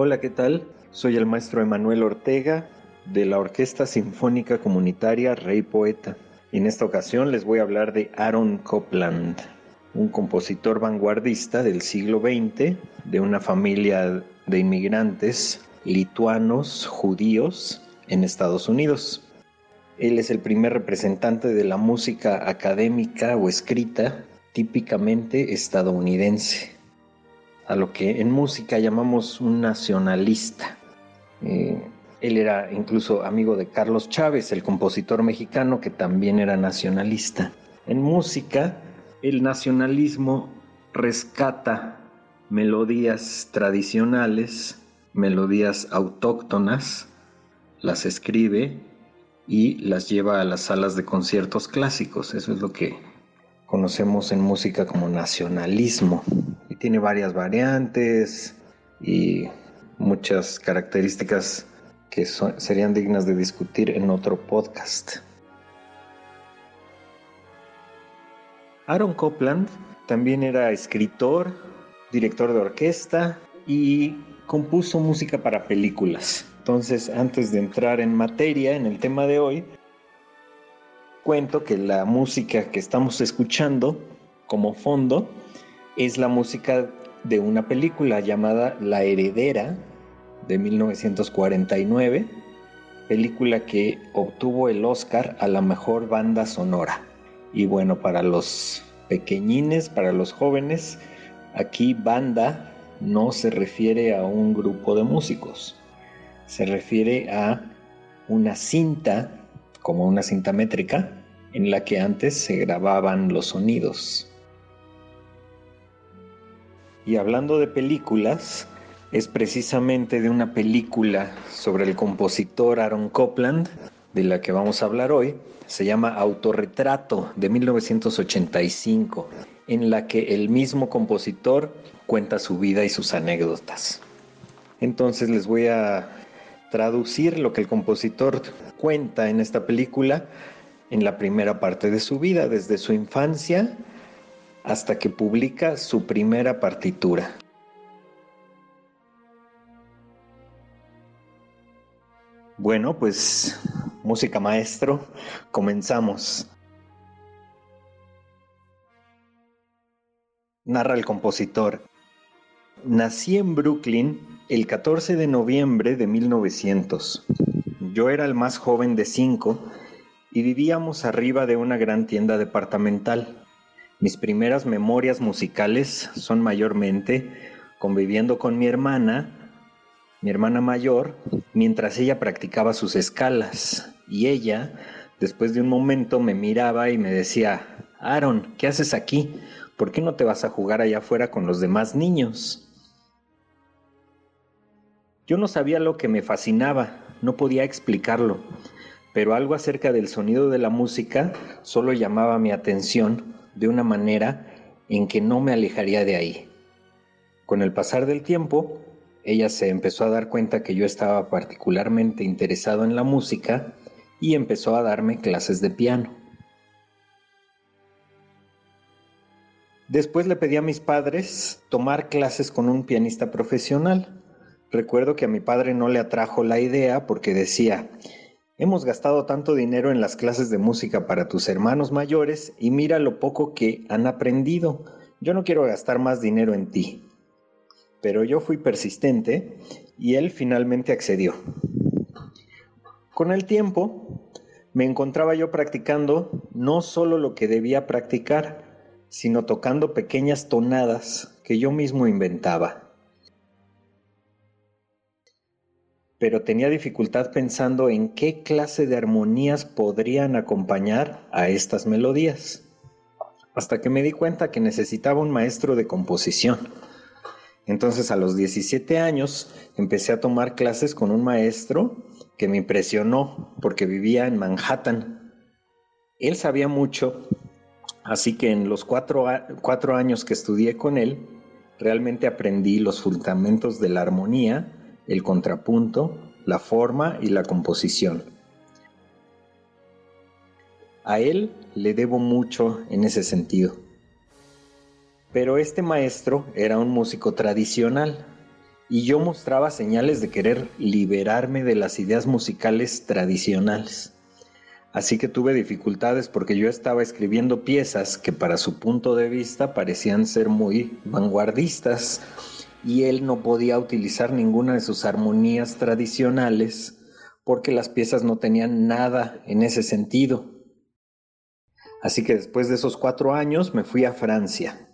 Hola, ¿qué tal? Soy el maestro Emanuel Ortega de la Orquesta Sinfónica Comunitaria Rey Poeta. En esta ocasión les voy a hablar de Aaron Copland, un compositor vanguardista del siglo XX de una familia de inmigrantes lituanos judíos en Estados Unidos. Él es el primer representante de la música académica o escrita típicamente estadounidense, a lo que en música llamamos un nacionalista. Eh, él era incluso amigo de Carlos Chávez, el compositor mexicano que también era nacionalista. En música, el nacionalismo rescata melodías tradicionales, melodías autóctonas, las escribe y las lleva a las salas de conciertos clásicos. Eso es lo que conocemos en música como nacionalismo. Tiene varias variantes y muchas características que serían dignas de discutir en otro podcast. Aaron Copland también era escritor, director de orquesta y compuso música para películas. Entonces, antes de entrar en materia, en el tema de hoy, cuento que la música que estamos escuchando como fondo es la música de una película llamada La Heredera de 1949, película que obtuvo el Oscar a la mejor banda sonora. Y bueno, para los pequeñines, para los jóvenes, aquí banda no se refiere a un grupo de músicos, se refiere a una cinta, como una cinta métrica, en la que antes se grababan los sonidos. Y hablando de películas, es precisamente de una película sobre el compositor Aaron Copland, de la que vamos a hablar hoy. Se llama Autorretrato de 1985, en la que el mismo compositor cuenta su vida y sus anécdotas. Entonces les voy a traducir lo que el compositor cuenta en esta película en la primera parte de su vida, desde su infancia hasta que publica su primera partitura. Bueno, pues música maestro, comenzamos. Narra el compositor. Nací en Brooklyn el 14 de noviembre de 1900. Yo era el más joven de cinco y vivíamos arriba de una gran tienda departamental. Mis primeras memorias musicales son mayormente conviviendo con mi hermana mi hermana mayor, mientras ella practicaba sus escalas. Y ella, después de un momento, me miraba y me decía, Aaron, ¿qué haces aquí? ¿Por qué no te vas a jugar allá afuera con los demás niños? Yo no sabía lo que me fascinaba, no podía explicarlo, pero algo acerca del sonido de la música solo llamaba mi atención de una manera en que no me alejaría de ahí. Con el pasar del tiempo, ella se empezó a dar cuenta que yo estaba particularmente interesado en la música y empezó a darme clases de piano. Después le pedí a mis padres tomar clases con un pianista profesional. Recuerdo que a mi padre no le atrajo la idea porque decía, hemos gastado tanto dinero en las clases de música para tus hermanos mayores y mira lo poco que han aprendido. Yo no quiero gastar más dinero en ti pero yo fui persistente y él finalmente accedió. Con el tiempo, me encontraba yo practicando no solo lo que debía practicar, sino tocando pequeñas tonadas que yo mismo inventaba. Pero tenía dificultad pensando en qué clase de armonías podrían acompañar a estas melodías, hasta que me di cuenta que necesitaba un maestro de composición entonces a los 17 años empecé a tomar clases con un maestro que me impresionó porque vivía en Manhattan. Él sabía mucho, así que en los cuatro, cuatro años que estudié con él, realmente aprendí los fundamentos de la armonía, el contrapunto, la forma y la composición. A él le debo mucho en ese sentido. Pero este maestro era un músico tradicional y yo mostraba señales de querer liberarme de las ideas musicales tradicionales. Así que tuve dificultades porque yo estaba escribiendo piezas que para su punto de vista parecían ser muy vanguardistas y él no podía utilizar ninguna de sus armonías tradicionales porque las piezas no tenían nada en ese sentido. Así que después de esos cuatro años me fui a Francia,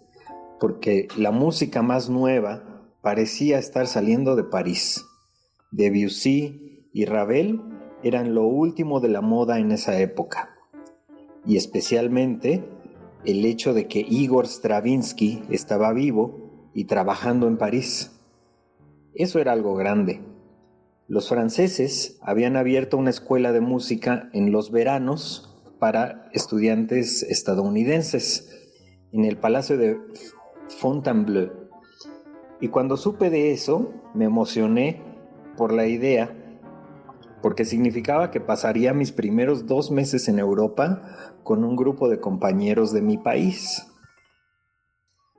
porque la música más nueva parecía estar saliendo de París. Debussy y Ravel eran lo último de la moda en esa época. Y especialmente el hecho de que Igor Stravinsky estaba vivo y trabajando en París. Eso era algo grande. Los franceses habían abierto una escuela de música en los veranos para estudiantes estadounidenses en el Palacio de Fontainebleau. Y cuando supe de eso, me emocioné por la idea, porque significaba que pasaría mis primeros dos meses en Europa con un grupo de compañeros de mi país.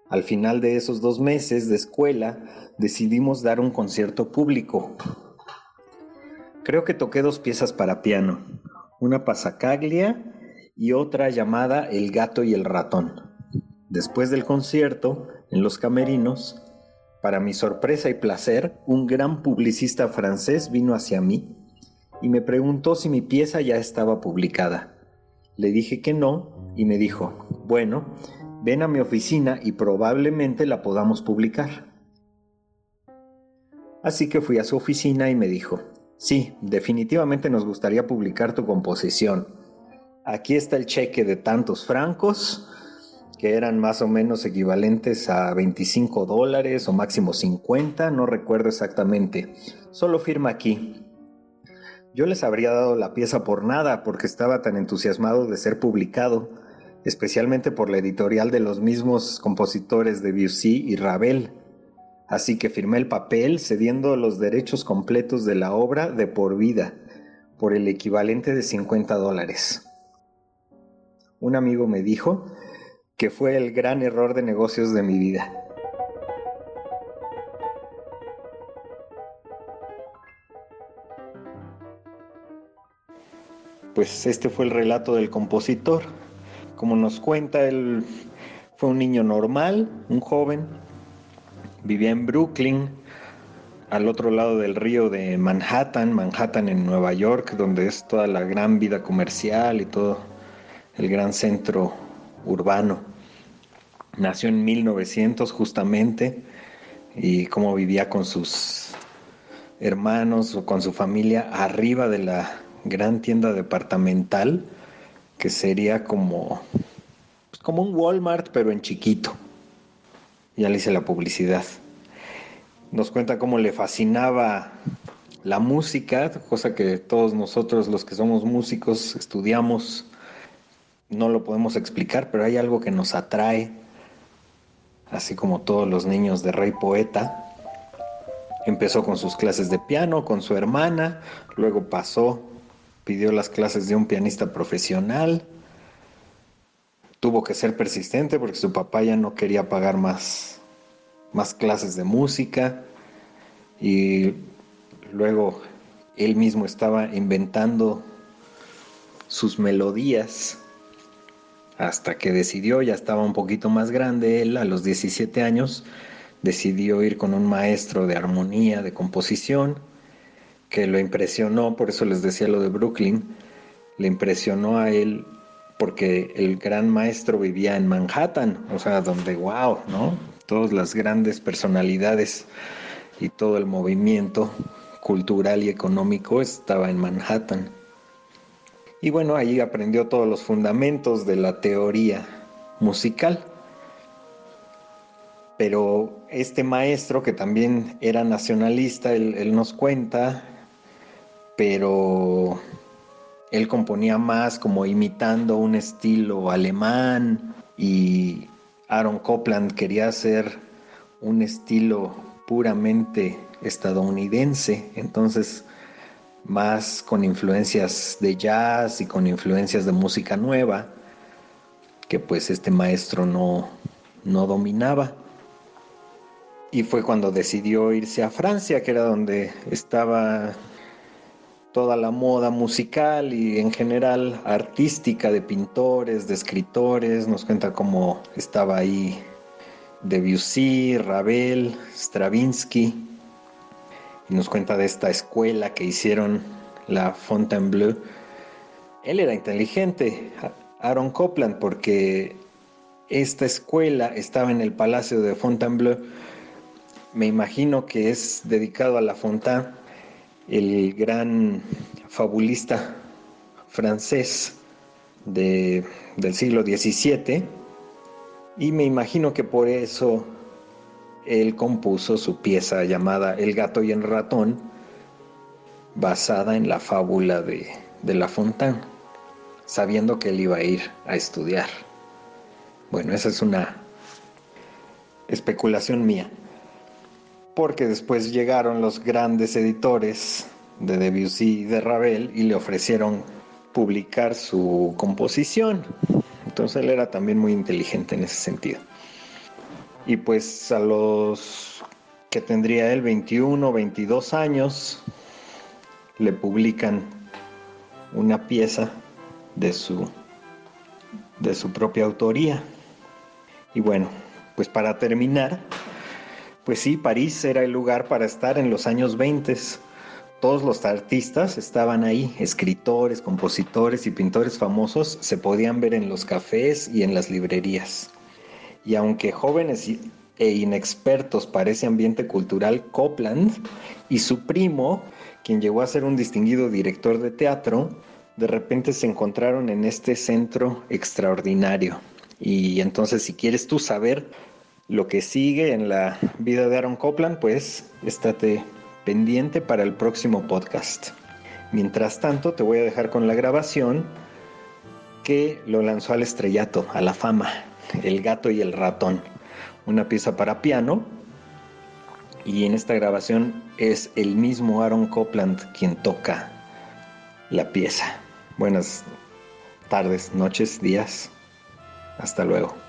Al final de esos dos meses de escuela, decidimos dar un concierto público. Creo que toqué dos piezas para piano, una pasacaglia y otra llamada El gato y el ratón. Después del concierto, en los camerinos, para mi sorpresa y placer, un gran publicista francés vino hacia mí y me preguntó si mi pieza ya estaba publicada. Le dije que no y me dijo, bueno, ven a mi oficina y probablemente la podamos publicar. Así que fui a su oficina y me dijo, sí, definitivamente nos gustaría publicar tu composición Aquí está el cheque de tantos francos, que eran más o menos equivalentes a 25 dólares o máximo 50, no recuerdo exactamente. Solo firma aquí. Yo les habría dado la pieza por nada porque estaba tan entusiasmado de ser publicado, especialmente por la editorial de los mismos compositores de Debussy y Ravel. Así que firmé el papel cediendo los derechos completos de la obra de por vida, por el equivalente de 50 dólares un amigo me dijo que fue el gran error de negocios de mi vida. Pues este fue el relato del compositor. Como nos cuenta, él fue un niño normal, un joven, vivía en Brooklyn, al otro lado del río de Manhattan, Manhattan en Nueva York, donde es toda la gran vida comercial y todo el gran centro urbano. Nació en 1900 justamente y cómo vivía con sus hermanos o con su familia arriba de la gran tienda departamental que sería como pues, como un Walmart pero en chiquito. Ya le hice la publicidad. Nos cuenta cómo le fascinaba la música, cosa que todos nosotros los que somos músicos estudiamos no lo podemos explicar, pero hay algo que nos atrae, así como todos los niños de Rey Poeta. Empezó con sus clases de piano, con su hermana, luego pasó, pidió las clases de un pianista profesional, tuvo que ser persistente porque su papá ya no quería pagar más, más clases de música. Y luego él mismo estaba inventando sus melodías hasta que decidió, ya estaba un poquito más grande él, a los 17 años, decidió ir con un maestro de armonía, de composición, que lo impresionó, por eso les decía lo de Brooklyn, le impresionó a él porque el gran maestro vivía en Manhattan, o sea, donde, wow, ¿no? Todas las grandes personalidades y todo el movimiento cultural y económico estaba en Manhattan. Y bueno, ahí aprendió todos los fundamentos de la teoría musical. Pero este maestro, que también era nacionalista, él, nos cuenta, pero él componía más como imitando un estilo alemán y Aaron Copland quería hacer un estilo puramente estadounidense. Entonces más con influencias de jazz y con influencias de música nueva, que pues este maestro no, no dominaba. y fue cuando decidió irse a Francia, que era donde estaba toda la moda musical y en general artística de pintores, de escritores. Nos cuenta cómo estaba ahí Debussy, Ravel, Stravinsky. Y nos cuenta de esta escuela que hicieron la Fontainebleau. Él era inteligente, Aaron Copland, porque esta escuela estaba en el Palacio de Fontainebleau. Me imagino que es dedicado a La Fontaine, el gran fabulista francés del siglo XVII. Y me imagino que por eso él compuso su pieza llamada El gato y el ratón, basada en la fábula de, de La Fontaine, sabiendo que él iba a ir a estudiar. Bueno, esa es una especulación mía. Porque después llegaron los grandes editores de Debussy y de Ravel y le ofrecieron publicar su composición. Entonces él era también muy inteligente en ese sentido. Y pues a los que tendría él 21, 22 años, le publican una pieza de su, de su propia autoría. Y bueno, pues para terminar, pues sí, París era el lugar para estar en los años 20. Todos los artistas estaban ahí, escritores, compositores y pintores famosos se podían ver en los cafés y en las librerías. Y aunque jóvenes e inexpertos para ese ambiente cultural, Copland y su primo, quien llegó a ser un distinguido director de teatro, de repente se encontraron en este centro extraordinario. Y entonces si quieres tú saber lo que sigue en la vida de Aaron Copland, pues estate pendiente para el próximo podcast. Mientras tanto, te voy a dejar con la grabación que lo lanzó al estrellato, a la fama, El gato y el ratón, una pieza para piano. Y en esta grabación es el mismo Aaron Copland quien toca la pieza. Buenas tardes, noches, días. Hasta luego.